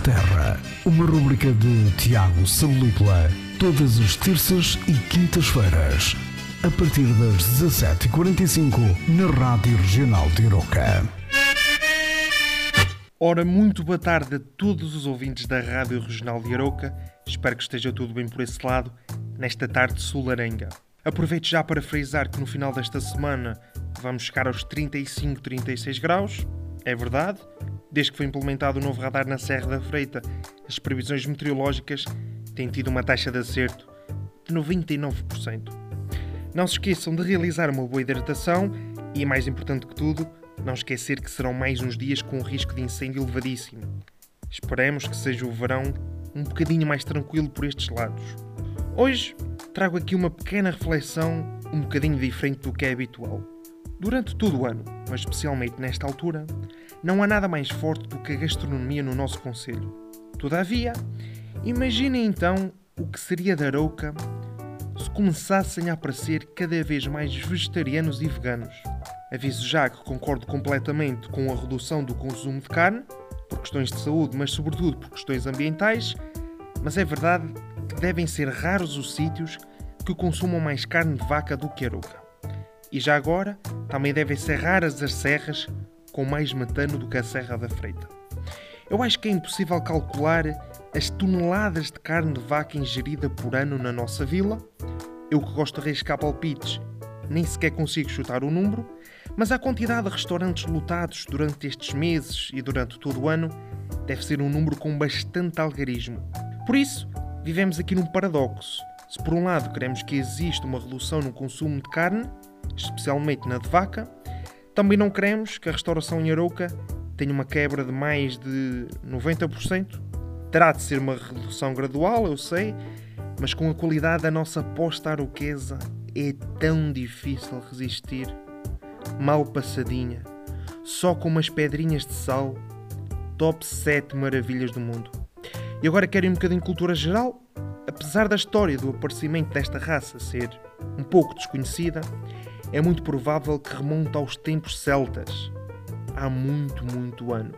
Terra, uma rubrica de Tiago Salípula, todas as terças e quintas-feiras, a partir das 17h45, na Rádio Regional de Iroca. Ora, muito boa tarde a todos os ouvintes da Rádio Regional de Aroca. Espero que esteja tudo bem por esse lado, nesta tarde solarenga. Aproveito já para frisar que no final desta semana vamos chegar aos 35, 36 graus. É verdade, desde que foi implementado o novo radar na Serra da Freita, as previsões meteorológicas têm tido uma taxa de acerto de 99%. Não se esqueçam de realizar uma boa hidratação e, mais importante que tudo, não esquecer que serão mais uns dias com um risco de incêndio elevadíssimo. Esperemos que seja o verão um bocadinho mais tranquilo por estes lados. Hoje trago aqui uma pequena reflexão um bocadinho diferente do que é habitual. Durante todo o ano, mas especialmente nesta altura, não há nada mais forte do que a gastronomia no nosso Conselho. Todavia, imaginem então o que seria da Arouca se começassem a aparecer cada vez mais vegetarianos e veganos. Aviso já que concordo completamente com a redução do consumo de carne, por questões de saúde, mas sobretudo por questões ambientais, mas é verdade que devem ser raros os sítios que consumam mais carne de vaca do que arouca. E já agora, também devem ser raras as serras com mais metano do que a Serra da Freita. Eu acho que é impossível calcular as toneladas de carne de vaca ingerida por ano na nossa vila. Eu que gosto de arriscar palpites, nem sequer consigo chutar o número, mas a quantidade de restaurantes lotados durante estes meses e durante todo o ano deve ser um número com bastante algarismo. Por isso, vivemos aqui num paradoxo. Se por um lado queremos que exista uma redução no consumo de carne, especialmente na de vaca, também não queremos que a restauração em Arouca tenha uma quebra de mais de 90%. Terá de ser uma redução gradual, eu sei, mas com a qualidade da nossa posta aroquesa é tão difícil resistir. Mal passadinha, só com umas pedrinhas de sal, top 7 maravilhas do mundo. E agora quero ir um bocadinho de cultura geral. Apesar da história do aparecimento desta raça ser um pouco desconhecida, é muito provável que remonte aos tempos celtas, há muito, muito ano.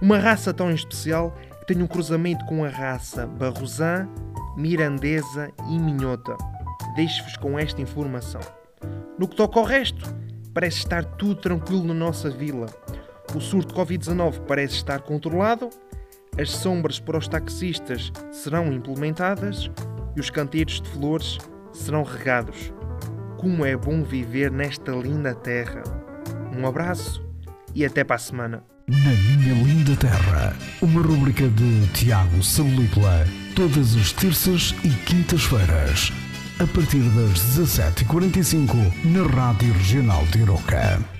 Uma raça tão especial que tem um cruzamento com a raça barrosã, mirandesa e minhota. Deixo-vos com esta informação. No que toca ao resto, parece estar tudo tranquilo na nossa vila. O surto de Covid-19 parece estar controlado, as sombras para os taxistas serão implementadas e os canteiros de flores serão regados. Como é bom viver nesta linda terra. Um abraço e até para a semana. Na Minha Linda Terra, uma rubrica de Tiago Salípula, todas as terças e quintas-feiras, a partir das 17h45, na Rádio Regional de Iroca.